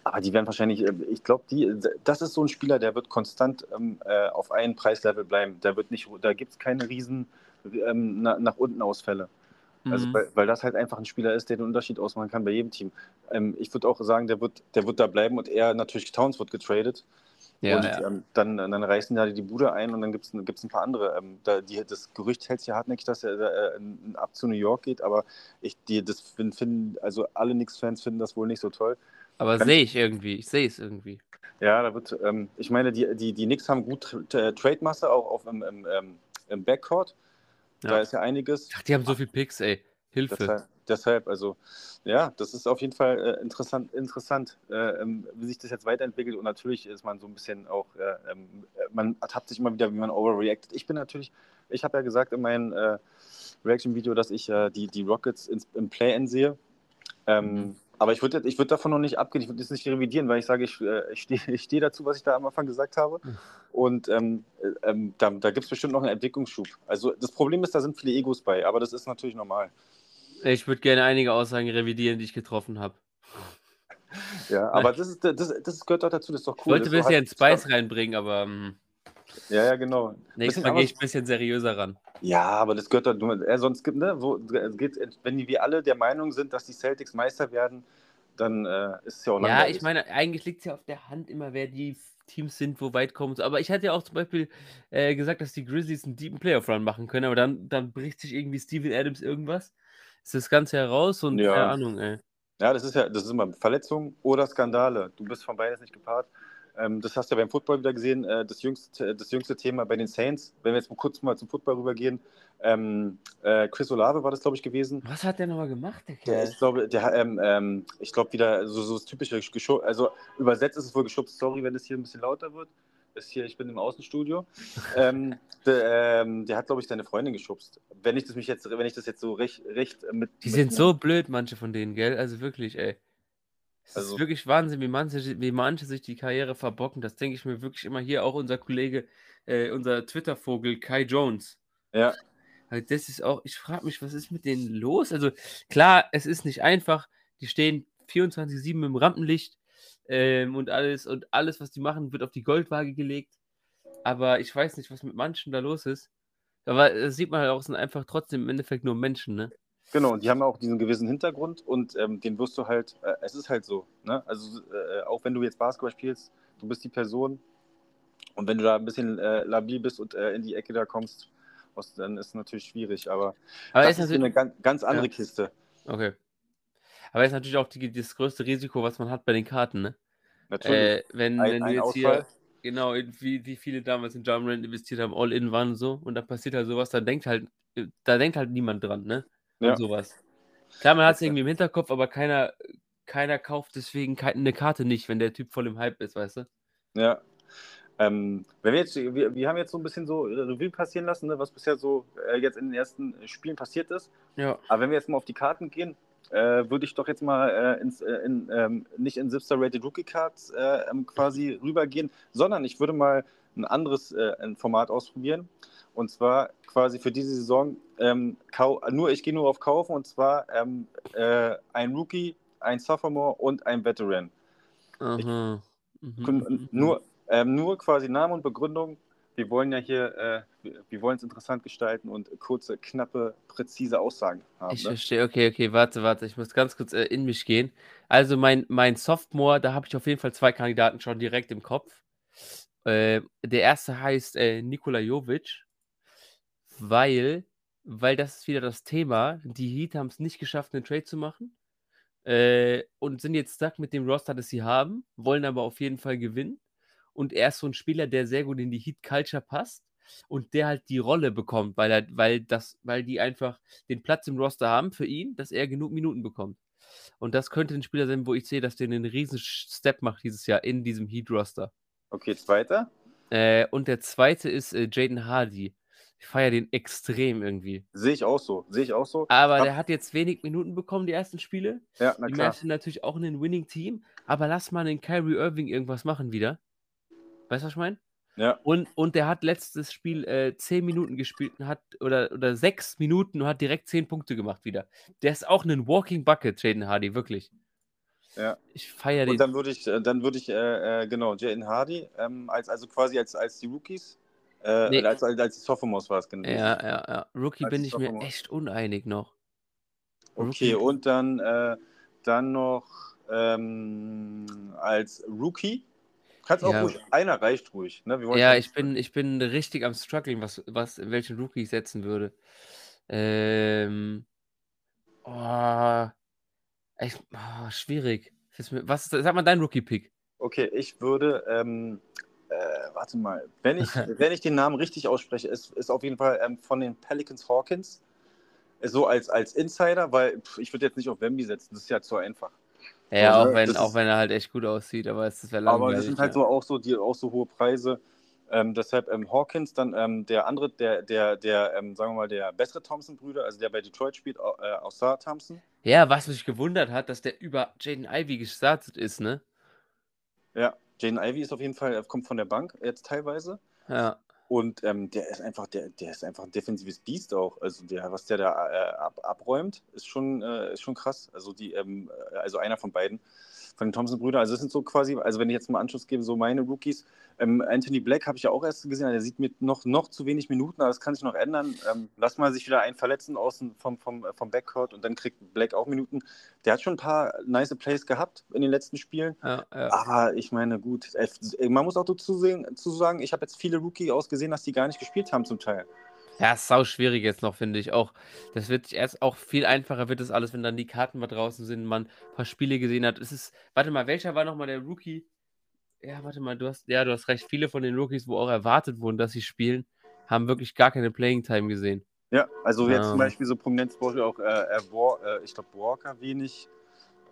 Aber die werden wahrscheinlich, äh, ich glaube, die, das ist so ein Spieler, der wird konstant ähm, äh, auf einem Preislevel bleiben. Der wird nicht, da gibt es keine riesen ähm, na, nach unten Ausfälle. Also, mhm. weil, weil, das halt einfach ein Spieler ist, der den Unterschied ausmachen kann bei jedem Team. Ähm, ich würde auch sagen, der wird, der wird da bleiben und er natürlich Towns wird getradet. Ja, und ja. Ähm, dann, dann reißen da die Bude ein und dann gibt es ein paar andere. Ähm, da, die, das Gerücht hält sich ja hartnäckig, dass er äh, ab zu New York geht, aber ich, die, das finden, also alle Knicks-Fans finden das wohl nicht so toll. Aber sehe ich irgendwie, ich sehe es irgendwie. Ja, da wird, ähm, ich meine, die, die, die Knicks haben gut Trade-Masse auch auf, im, im, ähm, im Backcourt. Ja. Da ist ja einiges. Ach, die haben so viel Picks, ey. Hilfe. Deshalb, deshalb, also ja, das ist auf jeden Fall äh, interessant, interessant äh, ähm, wie sich das jetzt weiterentwickelt. Und natürlich ist man so ein bisschen auch, äh, ähm, man ertappt sich immer wieder, wie man overreacted. Ich bin natürlich, ich habe ja gesagt in meinem äh, Reaction-Video, dass ich äh, die, die Rockets ins, im Play-In sehe. Ähm, mhm. Aber ich würde ich würd davon noch nicht abgehen, ich würde das nicht revidieren, weil ich sage, ich, äh, ich stehe steh dazu, was ich da am Anfang gesagt habe. Hm. Und ähm, äh, ähm, da, da gibt es bestimmt noch einen Entwicklungsschub. Also das Problem ist, da sind viele Egos bei, aber das ist natürlich normal. Ich würde gerne einige Aussagen revidieren, die ich getroffen habe. Ja, aber das, ist, das, das gehört doch dazu, das ist doch cool. Ich wollte ein bisschen Spice reinbringen, aber. Hm. Ja, ja, genau. Nächstes Mal gehe ich ein bisschen seriöser ran. Ja, aber das gehört doch. Äh, sonst gibt, ne, wo, geht, wenn wir alle der Meinung sind, dass die Celtics Meister werden, dann äh, ist es ja auch langweilig. Ja, ich meine, eigentlich liegt es ja auf der Hand immer, wer die Teams sind, wo weit kommen. Aber ich hatte ja auch zum Beispiel äh, gesagt, dass die Grizzlies einen deepen Playoff-Run machen können, aber dann, dann bricht sich irgendwie Steven Adams irgendwas. Ist das Ganze heraus und ja. keine Ahnung, ey. Ja, das ist ja, das ist immer Verletzungen oder Skandale. Du bist von beides nicht gepaart. Ähm, das hast du ja beim Football wieder gesehen. Äh, das, jüngste, das jüngste Thema bei den Saints, wenn wir jetzt mal kurz mal zum Football rübergehen. Ähm, äh, Chris Olave war das, glaube ich, gewesen. Was hat der nochmal gemacht, der Kerl? ich glaube, der, ähm, ähm, ich glaube wieder so, so das typische also übersetzt ist es wohl geschubst. Sorry, wenn es hier ein bisschen lauter wird. Ist hier, ich bin im Außenstudio. [laughs] ähm, der, ähm, der, hat, glaube ich, seine Freundin geschubst. Wenn ich das mich jetzt, wenn ich das jetzt so recht, recht mit. Die mit sind so blöd, manche von denen, gell? Also wirklich, ey. Es also, ist wirklich Wahnsinn, wie manche, wie manche sich die Karriere verbocken. Das denke ich mir wirklich immer hier auch unser Kollege, äh, unser Twitter-Vogel Kai Jones. Ja. Das ist auch, ich frage mich, was ist mit denen los? Also klar, es ist nicht einfach. Die stehen 24-7 im Rampenlicht ähm, und alles und alles, was die machen, wird auf die Goldwaage gelegt. Aber ich weiß nicht, was mit manchen da los ist. Aber das sieht man halt auch, es sind einfach trotzdem im Endeffekt nur Menschen, ne? Genau, und die haben auch diesen gewissen Hintergrund und ähm, den wirst du halt, äh, es ist halt so, ne? Also äh, auch wenn du jetzt Basketball spielst, du bist die Person und wenn du da ein bisschen äh, labil bist und äh, in die Ecke da kommst, dann ist es natürlich schwierig, aber, aber das ist, ist eine ganz, ganz andere ja. Kiste. Okay. Aber ist natürlich auch die, das größte Risiko, was man hat bei den Karten, ne? Natürlich. Äh, wenn, ein, wenn du jetzt Ausfall. hier, genau, wie, wie viele damals in Jumpland investiert haben, All-In waren und so, und da passiert halt sowas, da denkt halt, da denkt halt niemand dran, ne? Und ja. sowas. Klar, man hat es irgendwie im Hinterkopf, aber keiner, keiner kauft deswegen eine Karte nicht, wenn der Typ voll im Hype ist, weißt du? Ja. Ähm, wenn wir jetzt, wir, wir haben jetzt so ein bisschen so Revue passieren lassen, ne, was bisher so äh, jetzt in den ersten Spielen passiert ist. Ja. Aber wenn wir jetzt mal auf die Karten gehen, äh, würde ich doch jetzt mal äh, ins, äh, in, ähm, nicht in Zipster Rated Rookie Cards äh, ähm, quasi rübergehen, sondern ich würde mal ein anderes äh, ein Format ausprobieren. Und zwar quasi für diese Saison ähm, nur, ich gehe nur auf Kaufen und zwar ähm, äh, ein Rookie, ein Sophomore und ein Veteran. Ich, mhm. mhm. Nur, ähm, nur quasi Name und Begründung. Wir wollen ja hier, wir, wollen es interessant gestalten und kurze, knappe, präzise Aussagen haben. Ich ne? verstehe, okay, okay, warte, warte, ich muss ganz kurz äh, in mich gehen. Also mein, mein Sophomore, da habe ich auf jeden Fall zwei Kandidaten schon direkt im Kopf. Äh, der erste heißt äh, Nikola Jovic weil, weil das ist wieder das Thema. Die Heat haben es nicht geschafft, einen Trade zu machen. Äh, und sind jetzt stuck mit dem Roster, das sie haben, wollen aber auf jeden Fall gewinnen. Und er ist so ein Spieler, der sehr gut in die Heat-Culture passt und der halt die Rolle bekommt, weil er, weil das, weil die einfach den Platz im Roster haben für ihn, dass er genug Minuten bekommt. Und das könnte ein Spieler sein, wo ich sehe, dass der einen riesen Step macht dieses Jahr in diesem Heat-Roster. Okay, zweiter. Äh, und der zweite ist äh, Jaden Hardy. Ich feiere den extrem irgendwie. Sehe ich auch so. Sehe ich auch so. Aber Hab... der hat jetzt wenig Minuten bekommen, die ersten Spiele. Ja, na die klar. Die natürlich auch ein Winning-Team. Aber lass mal den Kyrie Irving irgendwas machen wieder. Weißt du, was ich meine? Ja. Und, und der hat letztes Spiel äh, 10 Minuten gespielt und hat, oder, oder 6 Minuten und hat direkt 10 Punkte gemacht wieder. Der ist auch ein Walking Bucket, Jaden Hardy, wirklich. Ja. Ich feiere den. Und dann würde ich, äh, dann würde ich, äh, äh, genau, Jaden Hardy, ähm, als, also quasi als, als die Rookies, äh, Nee. als, als, als die Sophomores war es genau. Ja, ja, ja. Rookie Als bin ich mir echt uneinig noch. Okay, Rookie. und dann, äh, dann noch ähm, als Rookie. Kannst auch Ja. ruhig, einer reicht ruhig. Ne? Ja, ich bin, ich bin richtig am struggling, was, was, welchen Rookie ich setzen würde. Ähm, oh, echt, oh, schwierig. Was, ist- sag mal dein Rookie-Pick. Okay, ich würde, ähm, äh, warte mal, wenn ich, [laughs] wenn ich den Namen richtig ausspreche, ist, ist auf jeden Fall ähm, von den Pelicans Hawkins. So als, als Insider, weil pff, ich würde jetzt nicht auf Wemby setzen, das ist ja zu einfach. Ja, So, auch ne, wenn, auch ist- wenn er halt echt gut aussieht, aber es wäre langweilig. Aber das sind halt ja. so auch so die auch so hohe Preise. Ähm, deshalb ähm, Hawkins, dann ähm, der andere, der, der, der ähm, sagen wir mal, der bessere Thompson-Brüder, also der bei Detroit spielt, äh, außer Thompson. Ja, was mich gewundert hat, dass der über Jaden Ivy gestartet ist, ne? Ja, Jaden Ivy ist auf jeden Fall, kommt von der Bank jetzt teilweise. Ja. Und ähm, der ist einfach, der, der ist einfach ein defensives Biest auch. Also der, was der da äh, ab, abräumt, ist schon, äh, ist schon krass. Also die, ähm, äh, also einer von beiden, von den Thompson-Brüdern. Also das sind so quasi, also wenn ich jetzt mal Anschluss gebe, so meine Rookies. Ähm, Anthony Black habe ich ja auch erst gesehen, der sieht mit noch, noch zu wenig Minuten, aber das kann sich noch ändern. Ähm, lass mal sich wieder einen verletzen außen vom, vom, vom Backcourt und dann kriegt Black auch Minuten. Der hat schon ein paar nice Plays gehabt in den letzten Spielen. Ja, ja. Aber ich meine, gut, man muss auch dazu sehen, zu sagen, ich habe jetzt viele Rookie ausgesehen, dass die gar nicht gespielt haben zum Teil. Ja, ist sau schwierig jetzt noch, finde ich. Auch, das wird sich erst auch viel einfacher wird das alles, wenn dann die Karten mal draußen sind, man ein paar Spiele gesehen hat. Es ist, warte mal, welcher war nochmal der Rookie? Ja, warte mal, du hast, ja, du hast recht. Viele von den Rookies, wo auch erwartet wurden, dass sie spielen, haben wirklich gar keine Playing Time gesehen. Ja, also jetzt zum Ähm. Beispiel so prominent Beispiel auch, äh, äh, äh, ich glaube, Walker wenig.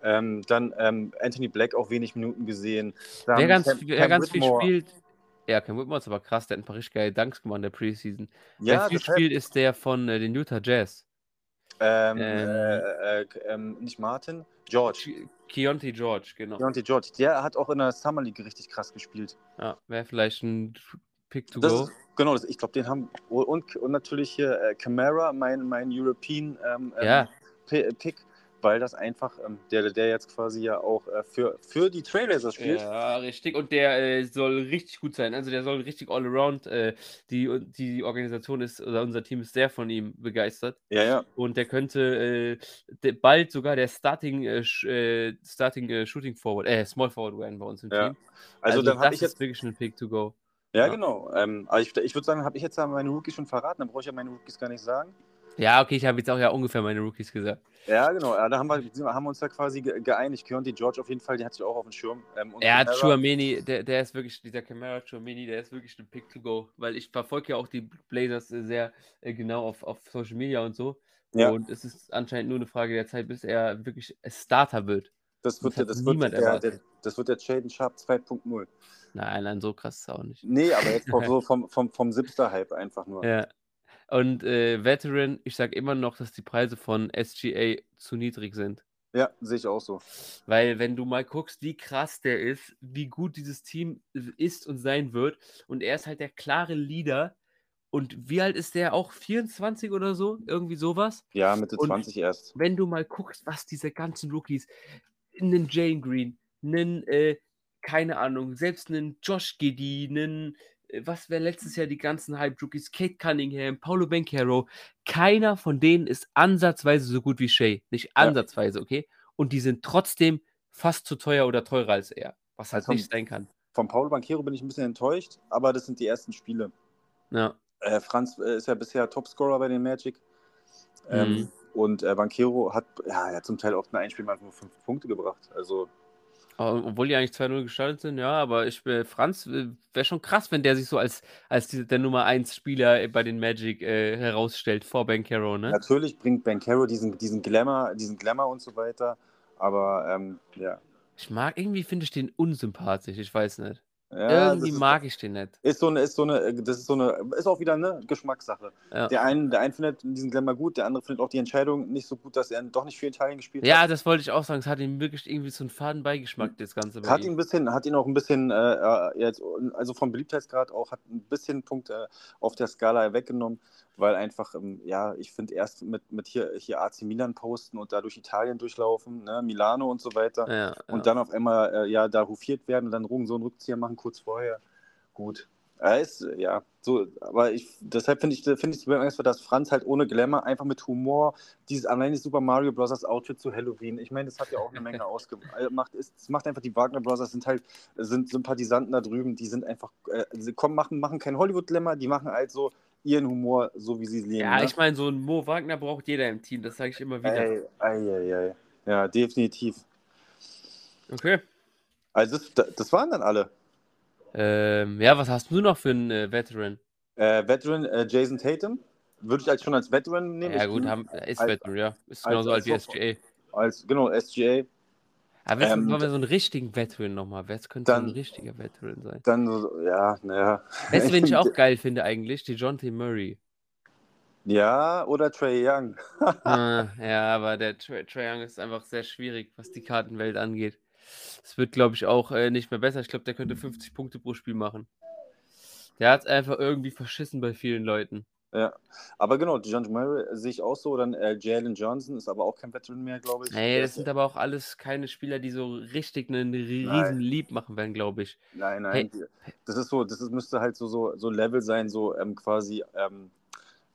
Ähm, dann ähm, Anthony Black auch wenig Minuten gesehen. Dann Wer ganz, Cam- wer Cam ganz viel spielt, ja, Cam Whitmore ist aber krass, der hat ein paar richtig geile Dunks gemacht in der Preseason. Ja, viel deshalb, spielt, ist der von äh, den Utah Jazz. ähm, ähm, äh, äh, ähm, nicht Martin, George. Ke- Keontae George, genau. Deontay George. Der hat auch in der Summer League richtig krass gespielt. Ja, wäre vielleicht ein Pick to Das go. ist, genau, das, ich glaube, den haben. Und, und natürlich hier äh, Camara, mein, mein European ähm, ähm, Ja. P- Pick, weil das einfach, ähm, der, der jetzt quasi ja auch äh, für, für die Trailblazers spielt. Ja, richtig. Und der äh, soll richtig gut sein. Also der soll richtig all around. Äh, die, die Organisation ist, oder unser Team ist sehr von ihm begeistert. Ja, ja. Und der könnte äh, de, bald sogar der Starting, äh, äh, Starting Shooting Forward, äh, Small Forward werden bei uns im Ja. Team. Also, dann habe das ich jetzt. ist wirklich ein Pick to go. Ja, ja. genau. Ähm, aber ich, ich würde sagen, habe ich jetzt meine Rookies schon verraten, dann brauche ich ja meine Rookies gar nicht sagen. Ja, okay, ich habe jetzt auch ja ungefähr meine Rookies gesagt. Ja, genau. Ja, da haben wir, haben wir uns ja quasi ge- geeinigt. Keontae George auf jeden Fall, den hatte ich auch auf dem Schirm. Ähm, Er hat Chouameni, der, der ist wirklich, dieser Camara Chouameni, der ist wirklich ein Pick to go, weil ich verfolge ja auch die Blazers äh, sehr äh, genau auf, auf Social Media und so. Ja. Und es ist anscheinend nur eine Frage der Zeit, bis er wirklich Starter wird. Das wird, Das hat das wird, der, der, das wird der Jaden Sharp 2.0. Nein, nein, so krass ist es auch nicht. Nee, aber jetzt auch [laughs] so vom, vom, vom Sipster-Hype einfach nur. Ja. Und äh, Veteran, ich sage immer noch, dass die Preise von SGA zu niedrig sind. Ja, sehe ich auch so. Weil wenn du mal guckst, wie krass der ist, wie gut dieses Team ist und sein wird, und er ist halt der klare Leader. Und wie alt ist der? Auch 24 oder so? Irgendwie sowas? Ja, Mitte Und- 20 erst. Wenn du mal guckst, was diese ganzen Rookies, einen Jane Green, einen, äh, keine Ahnung, selbst einen Josh Giddy, einen, was wäre letztes Jahr die ganzen Hype-Rookies, Kate Cunningham, Paulo Bencaro, keiner von denen ist ansatzweise so gut wie Shay. Nicht ansatzweise, okay? Und die sind trotzdem fast zu teuer oder teurer als er. Was halt Also- nicht sein kann. Von Paulo Banquero bin ich ein bisschen enttäuscht, aber das sind die ersten Spiele. Ja. Äh, Franz äh, ist ja bisher Topscorer bei den Magic. Ähm, Mhm. Und äh, Banquero hat ja, hat zum Teil auch in einem Spiel mal nur fünf Punkte gebracht. Also Obwohl die eigentlich 2-0 gestartet sind, ja, aber ich äh, Franz wäre schon krass, wenn der sich so als, als diese, der Nummer 1 Spieler bei den Magic äh, herausstellt vor Bankero, ne? natürlich bringt Banquero diesen, diesen Glamour, diesen Glamour und so weiter. Aber ähm, ja. Ich mag, irgendwie finde ich den unsympathisch, ich weiß nicht. Ja, Irgendwie ist, mag ich den nicht. ist so eine, ist so eine, das ist so eine, ist auch wieder eine Geschmackssache. Ja. Der eine, der eine findet diesen Glamour gut, der andere findet auch die Entscheidung nicht so gut, dass er doch nicht für Italien gespielt Ja, hat. das wollte ich auch sagen. Es hat ihm wirklich irgendwie so einen faden Beigeschmack, das Ganze Hat ihn ihm. ein bisschen, hat ihn auch ein bisschen, äh, äh, jetzt, also vom Beliebtheitsgrad auch, hat ein bisschen Punkte auf der Skala weggenommen, weil einfach, ähm, ja, ich finde erst mit, mit hier, hier AC Milan posten und da durch Italien durchlaufen, ne, Milano und so weiter Ja, ja. und dann auf einmal, äh, ja, da hofiert werden und dann Rugen so einen Rückzieher machen kurz vorher. Gut. Er ist, äh, ja, so, aber ich, deshalb finde ich, finde ich bemerkenswert, dass Franz halt ohne Glamour einfach mit Humor dieses allein das Super Mario Bros. Outfit zu Halloween, ich meine, das hat ja auch eine Menge [laughs] ausgemacht. Es macht einfach die Wagner Bros. sind halt, sind Sympathisanten da drüben, die sind einfach, äh, sie kommen, machen, machen kein Hollywood-Glamour, die machen halt so ihren Humor, so wie sie es leben. Ja, ne? ich meine, so ein Mo Wagner braucht jeder im Team, das sage ich immer wieder. Ey, ei, ei, ei. Ja, definitiv. Okay. Also, das, das waren dann alle. Ähm, ja, was hast du noch für einen äh, Veteran? Äh, Veteran äh, Jason Tatum, würde ich als schon als Veteran nehmen. Ja, Ich gut, haben, ist als- Veteran, ja. Ist als- genauso alt wie als- SGA. Als, genau, SGA. Aber jetzt Ähm, wir so einen richtigen Veteran nochmal. Wer könnte so dann- ein richtiger Veteran sein? Dann so, ja, naja. Weißt du, [laughs] wen ich auch geil finde eigentlich? Die John T. Murray. Ja, oder Trey Young. [laughs] Ah, ja, aber der Trae Trae Young ist einfach sehr schwierig, was die Kartenwelt angeht. Es wird, glaube ich, auch äh, nicht mehr besser. Ich glaube, der könnte 50 Punkte pro Spiel machen. Der hat es einfach irgendwie verschissen bei vielen Leuten. Ja, aber genau, John Murray sehe ich auch so. Dann äh, Jalen Johnson ist aber auch kein Veteran mehr, glaube ich. Ey, Der das sind aber auch alles keine Spieler, die so richtig einen riesen Nein. Lieb machen werden, glaube ich. Nein, nein. Das ist so, das ist, müsste halt so, so, so Level sein, so ähm, quasi ähm,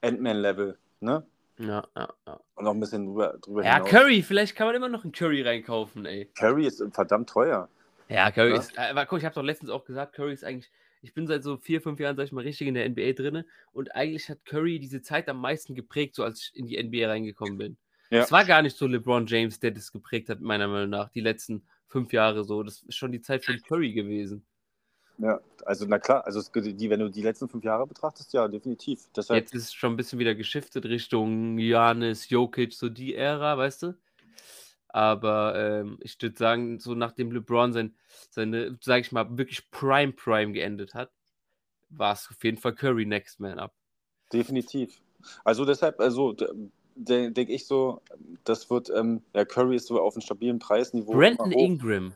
Ant-Man-Level, ne? Ja, ja, ja. Und noch ein bisschen drüber, drüber Ja, hinaus. Curry, vielleicht kann man immer noch einen Curry reinkaufen, ey. Curry ist verdammt teuer. Ja, Curry Ja. ist. äh, Aber guck, ich habe doch letztens auch gesagt, Curry ist eigentlich. Ich bin seit so vier, fünf Jahren, sag ich mal, richtig in der NBA drin. Und eigentlich hat Curry diese Zeit am meisten geprägt, so als ich in die NBA reingekommen bin. Ja. Es war gar nicht so LeBron James, der das geprägt hat, meiner Meinung nach, die letzten fünf Jahre so. Das ist schon die Zeit von Curry gewesen. Ja, also na klar, also es, die, wenn du die letzten fünf Jahre betrachtest, ja, definitiv. Deshalb, Jetzt ist es schon ein bisschen wieder geschiftet Richtung Janis, Jokic, so die Ära, weißt du? Aber ähm, ich würde sagen, so nachdem LeBron sein, seine, sag ich mal, wirklich Prime Prime geendet hat, war es auf jeden Fall Curry Next Man Up. definitiv. Also deshalb, also denke ich so, das wird, ähm, ja, Curry ist so auf einem stabilen Preisniveau. Brandon. Ingram.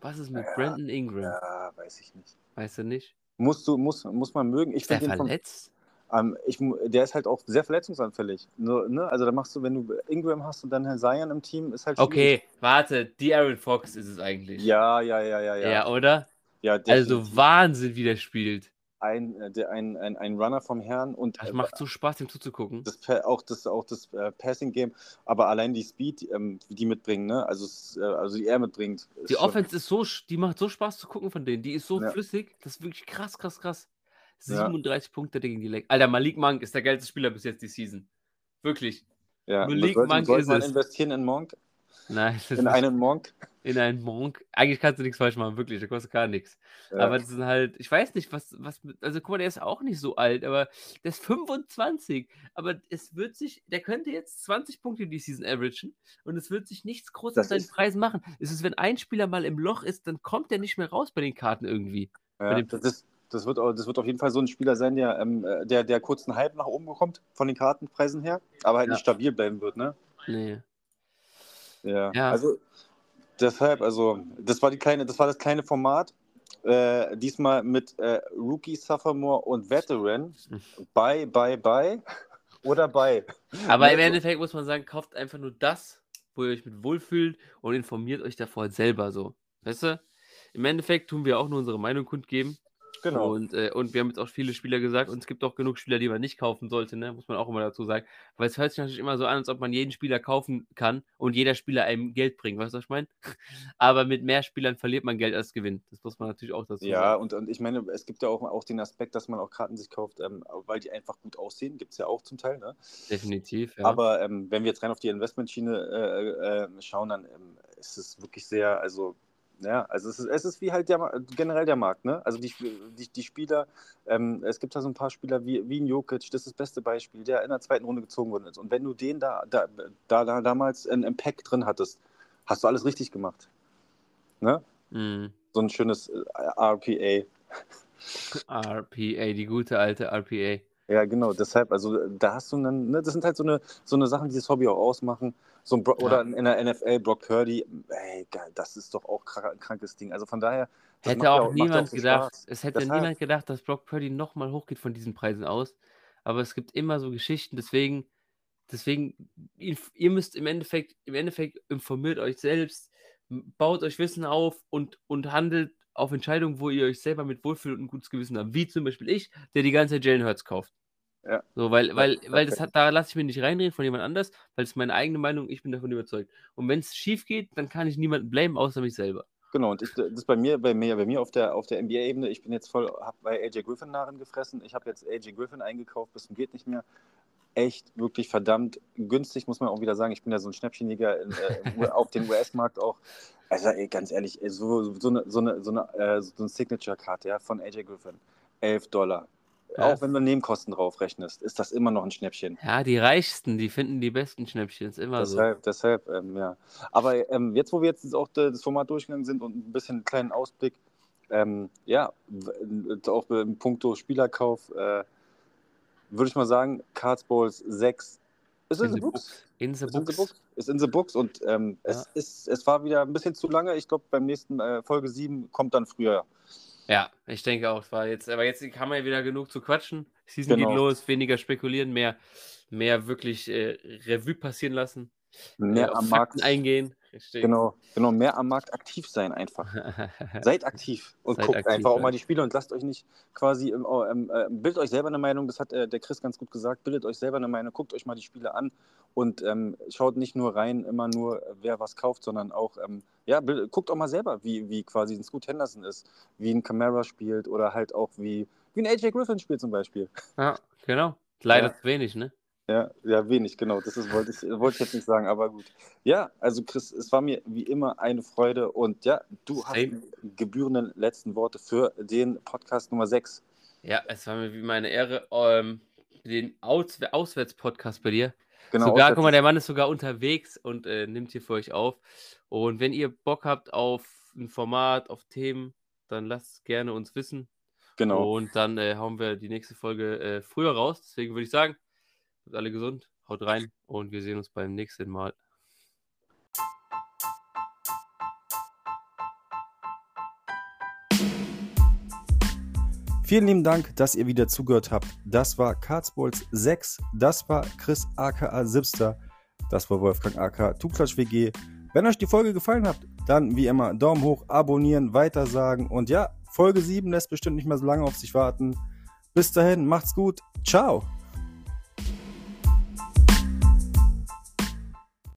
Was ist mit Ja, Brandon Ingram? Ja, weiß ich nicht. Weißt du nicht? Musst du, muss, muss man mögen. Ich Ist der verletzt? Ähm, ich, der ist halt auch sehr verletzungsanfällig. Ne, ne? Also da machst du, wenn du Ingram hast und dann Herrn Zion im Team, ist halt schwierig. Okay, warte, die Aaron Fox ist es eigentlich. Ja, ja, ja, ja, ja. Ja, oder? ja Also. Wahnsinn, wie der spielt. ein, äh, ein, ein, ein Runner vom Herrn und Das äh, macht so Spaß, ihm zuzugucken. das, auch das, auch das äh, Passing-Game, aber allein die Speed, ähm, die die mitbringen, ne? also, also die er mitbringt. Die schon- Offense ist so, die macht so Spaß zu gucken von denen. Die ist so Ja. flüssig. Das ist wirklich krass, krass, krass. Ja. 37 Punkte gegen die Leck. Alter, Malik Monk ist der geilste Spieler bis jetzt die Season. Wirklich. Ja, Malik sollte, Monk sollte ist man es. investieren in Monk, Nein, das in ist einen Monk. in einen Monk. Eigentlich kannst du nichts falsch machen, wirklich. Der kostet gar nichts. Ja. Aber das sind halt, ich weiß nicht, was, was, also guck mal, der ist auch nicht so alt, aber der ist 25. Aber es wird sich, der könnte jetzt 20 Punkte die Season averagen und es wird sich nichts groß an seinen Preisen machen. Es ist, wenn ein Spieler mal im Loch ist, dann kommt der nicht mehr raus bei den Karten irgendwie. Ja, das, ist, das, wird, das wird auf jeden Fall so ein Spieler sein, der, ähm, äh, der, der kurz einen Hype nach oben bekommt, von den Kartenpreisen her, aber halt Ja. nicht stabil bleiben wird, ne? Nee. Ja. Ja. Also deshalb, also das war die kleine, das war das kleine Format. Äh, diesmal mit äh, Rookie, Sophomore und Veteran. [laughs] Bye, bye, bye. Oder bye. Aber im Also- Endeffekt muss man sagen, kauft einfach nur das, wo ihr euch mit wohlfühlt und informiert euch davor selber so. Weißt du? Im Endeffekt tun wir auch nur unsere Meinung kundgeben. Genau. Und, äh, und wir haben jetzt auch viele Spieler gesagt und es gibt auch genug Spieler, die man nicht kaufen sollte, ne? muss man auch immer dazu sagen. Weil es hört sich natürlich immer so an, als ob man jeden Spieler kaufen kann und jeder Spieler einem Geld bringt, weißt du, was ich meine? [laughs] Aber mit mehr Spielern verliert man Geld als gewinnt. Das muss man natürlich auch dazu Ja, sagen. und, und ich meine, es gibt ja auch, auch den Aspekt, dass man auch Karten sich kauft, ähm, weil die einfach gut aussehen. Gibt es ja auch zum Teil. Ne? Definitiv, ja. Aber ähm, wenn wir jetzt rein auf die Investmentschiene äh, äh, schauen, dann ähm, ist es wirklich sehr, also ja, also es ist, es ist wie halt der, generell der Markt, ne? Also die, die, die Spieler, ähm, es gibt da so ein paar Spieler wie, wie ein Jokic, das ist das beste Beispiel, der in der zweiten Runde gezogen worden ist. Und wenn du den da, da, da, da damals in, im Pack drin hattest, hast du alles richtig gemacht. Ne? Mhm. so ein schönes äh, RPA. RPA, die gute alte RPA. Ja, genau, deshalb, also da hast du dann, ne, das sind halt so eine, so eine Sachen, die das Hobby auch ausmachen. So ein Bro Ja. Oder in der NFL, Brock Purdy, ey, geil, das ist doch auch ein krankes Ding. Also von daher, Hätte auch ja niemand so gedacht, Spaß. es hätte Deshalb. niemand gedacht, dass Brock Purdy nochmal hochgeht von diesen Preisen aus. Aber es gibt immer so Geschichten, deswegen, deswegen, ihr müsst im Endeffekt, im Endeffekt informiert euch selbst, baut euch Wissen auf und, und handelt auf Entscheidungen, wo ihr euch selber mit wohlfühlt und ein gutes Gewissen habt. Wie zum Beispiel ich, der die ganze Zeit Jalen Hurts kauft. Ja. So, weil, weil, weil das hat, da lasse ich mir nicht reinreden von jemand anders, weil es meine eigene Meinung, ich bin davon überzeugt. Und wenn es schief geht, dann kann ich niemanden blamen, außer mich selber. Genau, und ich, das ist bei mir, bei mir, bei mir auf der, auf der NBA-Ebene, ich bin jetzt voll, hab bei AJ Griffin Narren gefressen. Ich habe jetzt AJ Griffin eingekauft, bis zum geht nicht mehr. Echt, wirklich verdammt günstig, muss man auch wieder sagen. Ich bin ja so ein Schnäppchenjäger in, äh, auf dem US-Markt auch. Also ey, ganz ehrlich, ey, so, so eine, so eine, so eine, äh, so eine Signature-Karte ja, von AJ Griffin, 11 Dollar. Auch wenn du Nebenkosten drauf rechnest, ist das immer noch ein Schnäppchen. Ja, die Reichsten, die finden die besten Schnäppchen, ist immer so. Deshalb, deshalb ähm, ja. Aber ähm, jetzt, wo wir jetzt auch de- das Format durchgegangen sind und ein bisschen einen kleinen Ausblick, ähm, ja, w- auch im puncto Spielerkauf, äh, würde ich mal sagen, Cards Balls 6 ist in, In the the books. In the Ist in the books. books. Ist in the books und ähm, Ja. es, ist, es war wieder ein bisschen zu lange. Ich glaube, beim nächsten äh, Folge 7 kommt dann früher. Ja, ich denke auch, war jetzt, aber jetzt haben wir ja wieder genug zu quatschen. Season Genau. geht los, weniger spekulieren, mehr, mehr wirklich äh, Revue passieren lassen. Mehr äh, auf am Fakten Markt. eingehen. Richtig. Genau, genau, mehr am Markt aktiv sein einfach. [laughs] Seid aktiv und Seid guckt aktiv, einfach auch ja. mal die Spiele und lasst euch nicht quasi, im, ähm, äh, bildet euch selber eine Meinung, das hat äh, der Chris ganz gut gesagt, bildet euch selber eine Meinung, guckt euch mal die Spiele an und ähm, schaut nicht nur rein, immer nur, äh, wer was kauft, sondern auch, ähm, ja, bild, guckt auch mal selber, wie, wie quasi ein Scoot Henderson ist, wie ein Camara spielt oder halt auch wie, wie ein AJ Griffin spielt zum Beispiel. Ja, [laughs] genau. Leider Ja. zu wenig, ne? Ja, ja, wenig, genau. Das ist, wollte, ich, wollte ich jetzt nicht sagen, aber gut. Ja, also Chris, es war mir wie immer eine Freude und ja, du hast Same. die gebührenden letzten Worte für den Podcast Nummer 6. Ja, es war mir wie meine Ehre, ähm, den Aus Auswärts-Podcast bei dir. Genau, sogar, auswärts- guck mal, der Mann ist sogar unterwegs und äh, nimmt hier für euch auf. Und wenn ihr Bock habt auf ein Format, auf Themen, dann lasst es gerne uns wissen. genau. Und dann äh, hauen wir die nächste Folge äh, früher raus. Deswegen würde ich sagen, bleibt alle gesund, haut rein und wir sehen uns beim nächsten Mal. Vielen lieben Dank, dass ihr wieder zugehört habt. Das war Kartsballs 6. Das war Chris aka Sipster. Das war Wolfgang aka Tuklatsch WG. Wenn euch die Folge gefallen hat, dann wie immer Daumen hoch, abonnieren, weitersagen. Und ja, Folge 7 lässt bestimmt nicht mehr so lange auf sich warten. Bis dahin, macht's gut. Ciao.